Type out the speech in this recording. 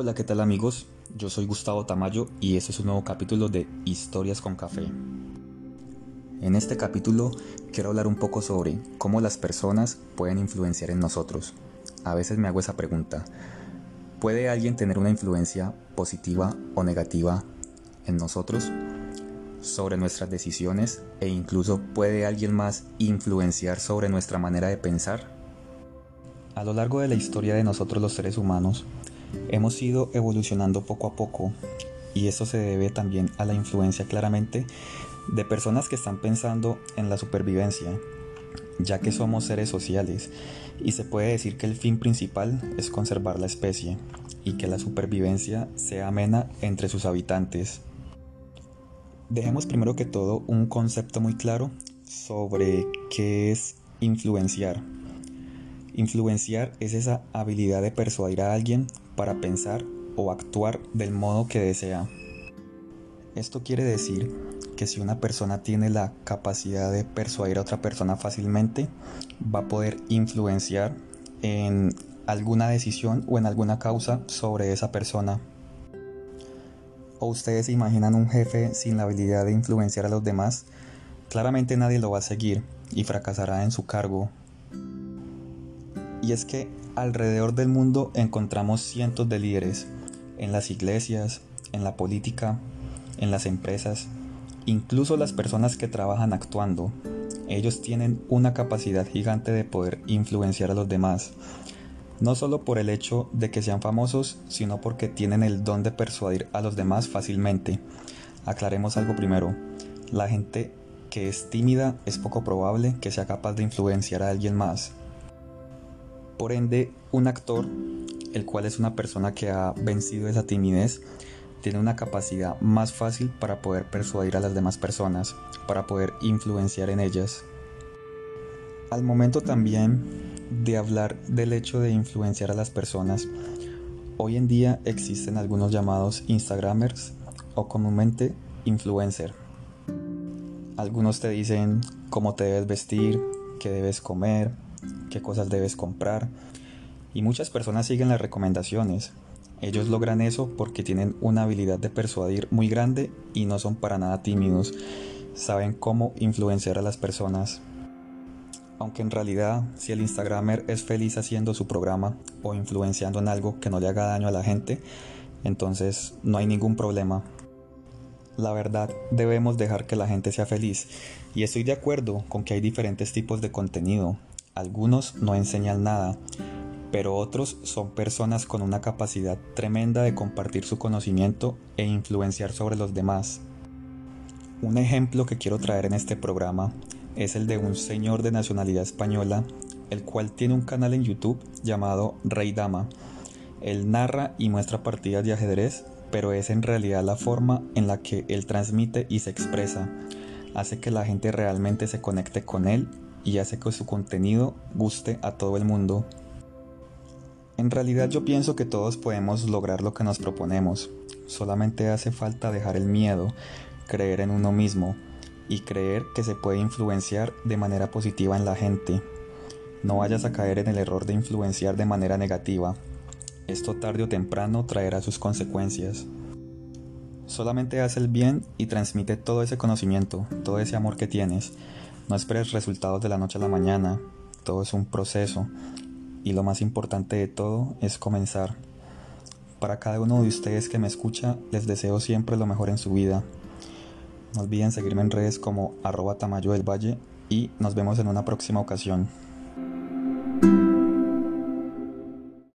Hola, ¿qué tal amigos? Yo soy Gustavo Tamayo y este es un nuevo capítulo de Historias con Café. En este capítulo quiero hablar un poco sobre cómo las personas pueden influenciar en nosotros. A veces me hago esa pregunta. ¿Puede alguien tener una influencia positiva o negativa en nosotros? sobre nuestras decisiones e incluso puede alguien más influenciar sobre nuestra manera de pensar? A lo largo de la historia de nosotros los seres humanos, hemos ido evolucionando poco a poco y esto se debe también a la influencia claramente de personas que están pensando en la supervivencia, ya que somos seres sociales y se puede decir que el fin principal es conservar la especie y que la supervivencia sea amena entre sus habitantes. Dejemos primero que todo un concepto muy claro sobre qué es influenciar. Influenciar es esa habilidad de persuadir a alguien para pensar o actuar del modo que desea. Esto quiere decir que si una persona tiene la capacidad de persuadir a otra persona fácilmente, va a poder influenciar en alguna decisión o en alguna causa sobre esa persona. ¿O ustedes se imaginan un jefe sin la habilidad de influenciar a los demás? Claramente nadie lo va a seguir y fracasará en su cargo y es que alrededor del mundo encontramos cientos de líderes, en las iglesias, en la política, en las empresas, incluso las personas que trabajan actuando. Ellos tienen una capacidad gigante de poder influenciar a los demás, no solo por el hecho de que sean famosos, sino porque tienen el don de persuadir a los demás fácilmente. Aclaremos algo primero. La gente que es tímida es poco probable que sea capaz de influenciar a alguien más. Por ende, un actor, el cual es una persona que ha vencido esa timidez, tiene una capacidad más fácil para poder persuadir a las demás personas, para poder influenciar en ellas. Al momento también de hablar del hecho de influenciar a las personas, hoy en día existen algunos llamados Instagramers o comúnmente influencer. Algunos te dicen cómo te debes vestir, qué debes comer, qué cosas debes comprar. Y muchas personas siguen las recomendaciones. Ellos logran eso porque tienen una habilidad de persuadir muy grande y no son para nada tímidos. Saben cómo influenciar a las personas. Aunque en realidad, si el Instagramer es feliz haciendo su programa o influenciando en algo que no le haga daño a la gente, entonces no hay ningún problema. La verdad, debemos dejar que la gente sea feliz. Y estoy de acuerdo con que hay diferentes tipos de contenido, algunos no enseñan nada, pero otros son personas con una capacidad tremenda de compartir su conocimiento e influenciar sobre los demás. Un ejemplo que quiero traer en este programa es el de un señor de nacionalidad española, el cual tiene un canal en YouTube llamado Rey Dama. Él narra y muestra partidas de ajedrez, pero es en realidad la forma en la que él transmite y se expresa. Hace que la gente realmente se conecte con él y hace que su contenido guste a todo el mundo. En realidad yo pienso que todos podemos lograr lo que nos proponemos, solamente hace falta dejar el miedo, creer en uno mismo y creer que se puede influenciar de manera positiva en la gente. No vayas a caer en el error de influenciar de manera negativa. Esto tarde o temprano traerá sus consecuencias. Solamente haz el bien y transmite todo ese conocimiento, todo ese amor que tienes. No esperes resultados de la noche a la mañana, todo es un proceso y lo más importante de todo es comenzar. Para cada uno de ustedes que me escucha, les deseo siempre lo mejor en su vida. No olviden seguirme en redes como arroba tamayo del valle y nos vemos en una próxima ocasión.